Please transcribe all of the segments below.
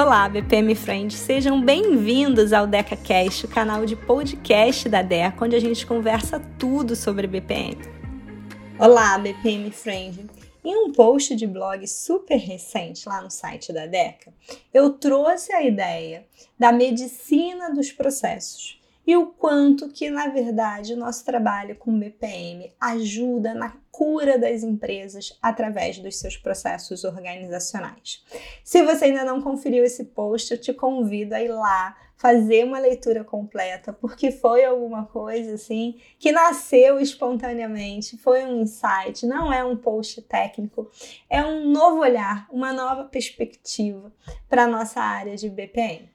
Olá, BPM Friends, sejam bem-vindos ao DecaCast, o canal de podcast da Deca, onde a gente conversa tudo sobre BPM. Olá, BPM Friend. Em um post de blog super recente lá no site da Deca, eu trouxe a ideia da medicina dos processos e o quanto que, na verdade, o nosso trabalho com BPM ajuda na cura das empresas através dos seus processos organizacionais. Se você ainda não conferiu esse post, eu te convido a ir lá fazer uma leitura completa, porque foi alguma coisa assim que nasceu espontaneamente, foi um insight, não é um post técnico, é um novo olhar, uma nova perspectiva para a nossa área de BPM.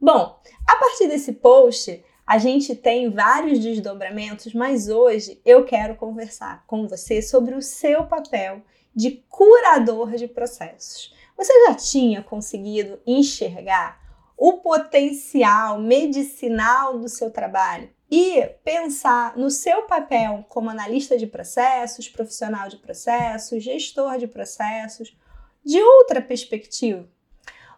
Bom, a partir desse post, a gente tem vários desdobramentos, mas hoje eu quero conversar com você sobre o seu papel de curador de processos. Você já tinha conseguido enxergar o potencial medicinal do seu trabalho e pensar no seu papel como analista de processos, profissional de processos, gestor de processos, de outra perspectiva?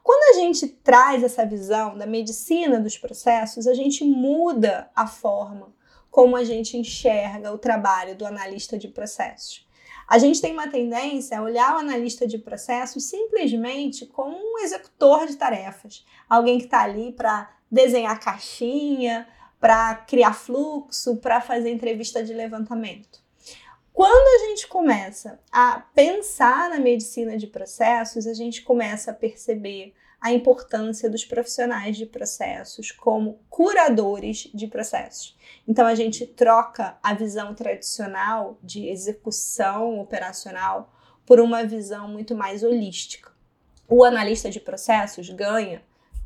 Quando a gente traz essa visão da medicina dos processos, a gente muda a forma como a gente enxerga o trabalho do analista de processos. A gente tem uma tendência a olhar o analista de processos simplesmente como um executor de tarefas, alguém que está ali para desenhar caixinha, para criar fluxo, para fazer entrevista de levantamento. Quando a gente começa a pensar na medicina de processos, a gente começa a perceber a importância dos profissionais de processos como curadores de processos. Então a gente troca a visão tradicional de execução operacional por uma visão muito mais holística. O analista de processos ganha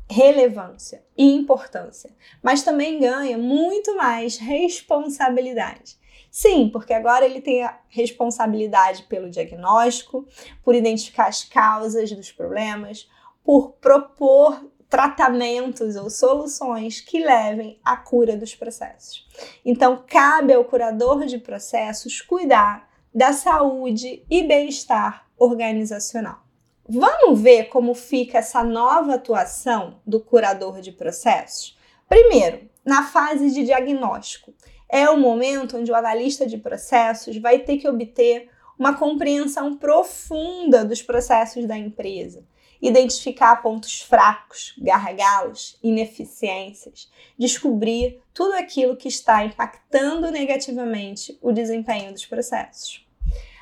relevância e importância, mas também ganha muito mais responsabilidade. Sim, porque agora ele tem a responsabilidade pelo diagnóstico, por identificar as causas dos problemas, por propor tratamentos ou soluções que levem à cura dos processos. Então, cabe ao curador de processos cuidar da saúde e bem-estar organizacional. Vamos ver como fica essa nova atuação do curador de processos? Primeiro, na fase de diagnóstico é o momento onde o analista de processos vai ter que obter uma compreensão profunda dos processos da empresa, identificar pontos fracos, gargalos, ineficiências, descobrir tudo aquilo que está impactando negativamente o desempenho dos processos.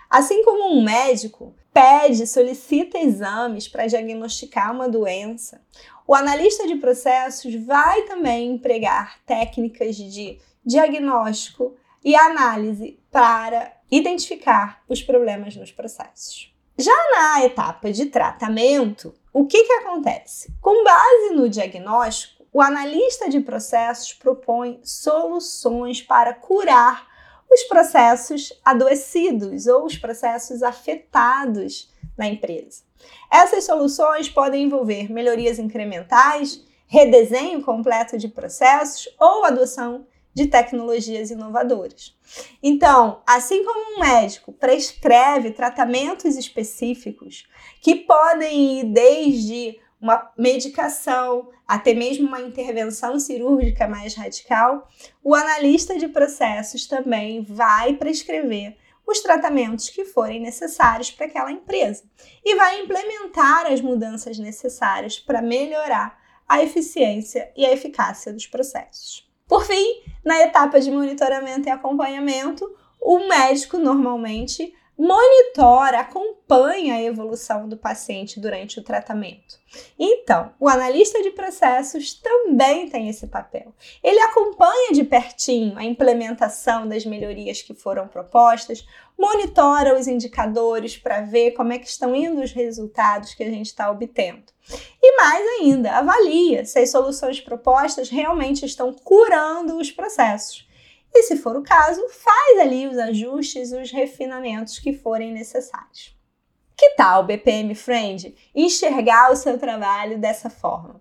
Assim como um médico pede, solicita exames para diagnosticar uma doença, o analista de processos vai também empregar técnicas de diagnóstico e análise para identificar os problemas nos processos. Já na etapa de tratamento, o que, que acontece? Com base no diagnóstico, o analista de processos propõe soluções para curar os processos adoecidos ou os processos afetados na empresa. Essas soluções podem envolver melhorias incrementais, redesenho completo de processos ou adoção de tecnologias inovadoras. Então, assim como um médico prescreve tratamentos específicos que podem ir desde uma medicação até mesmo uma intervenção cirúrgica mais radical, o analista de processos também vai prescrever os tratamentos que forem necessários para aquela empresa e vai implementar as mudanças necessárias para melhorar a eficiência e a eficácia dos processos. Por fim, na etapa de monitoramento e acompanhamento, o médico normalmente monitora, acompanha a evolução do paciente durante o tratamento. Então, o analista de processos também tem esse papel. Ele acompanha de pertinho a implementação das melhorias que foram propostas, monitora os indicadores para ver como é que estão indo os resultados que a gente está obtendo. E mais ainda, avalia se as soluções propostas realmente estão curando os processos e, se for o caso, faz ali os ajustes, os refinamentos que forem necessários. Que tal, BPM Friend, enxergar o seu trabalho dessa forma?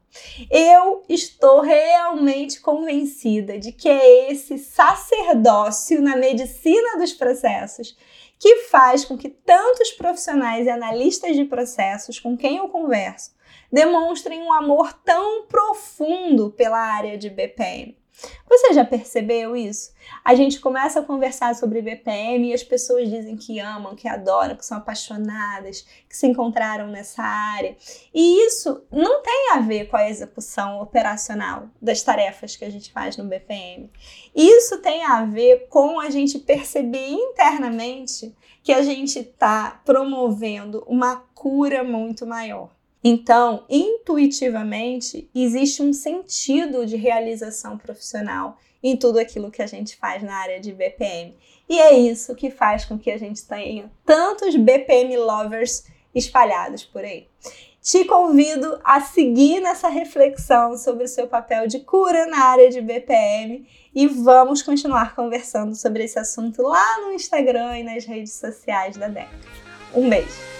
Eu estou realmente convencida de que é esse sacerdócio na medicina dos processos que faz com que tantos profissionais e analistas de processos com quem eu converso demonstrem um amor tão profundo pela área de BPM. Você já percebeu isso? A gente começa a conversar sobre BPM e as pessoas dizem que amam, que adoram, que são apaixonadas, que se encontraram nessa área. E isso não tem a ver com a execução operacional das tarefas que a gente faz no BPM. Isso tem a ver com a gente perceber internamente que a gente está promovendo uma cura muito maior. Então, intuitivamente, existe um sentido de realização profissional em tudo aquilo que a gente faz na área de BPM. E é isso que faz com que a gente tenha tantos BPM lovers espalhados por aí. Te convido a seguir nessa reflexão sobre o seu papel de cura na área de BPM e vamos continuar conversando sobre esse assunto lá no Instagram e nas redes sociais da DECA. Um beijo!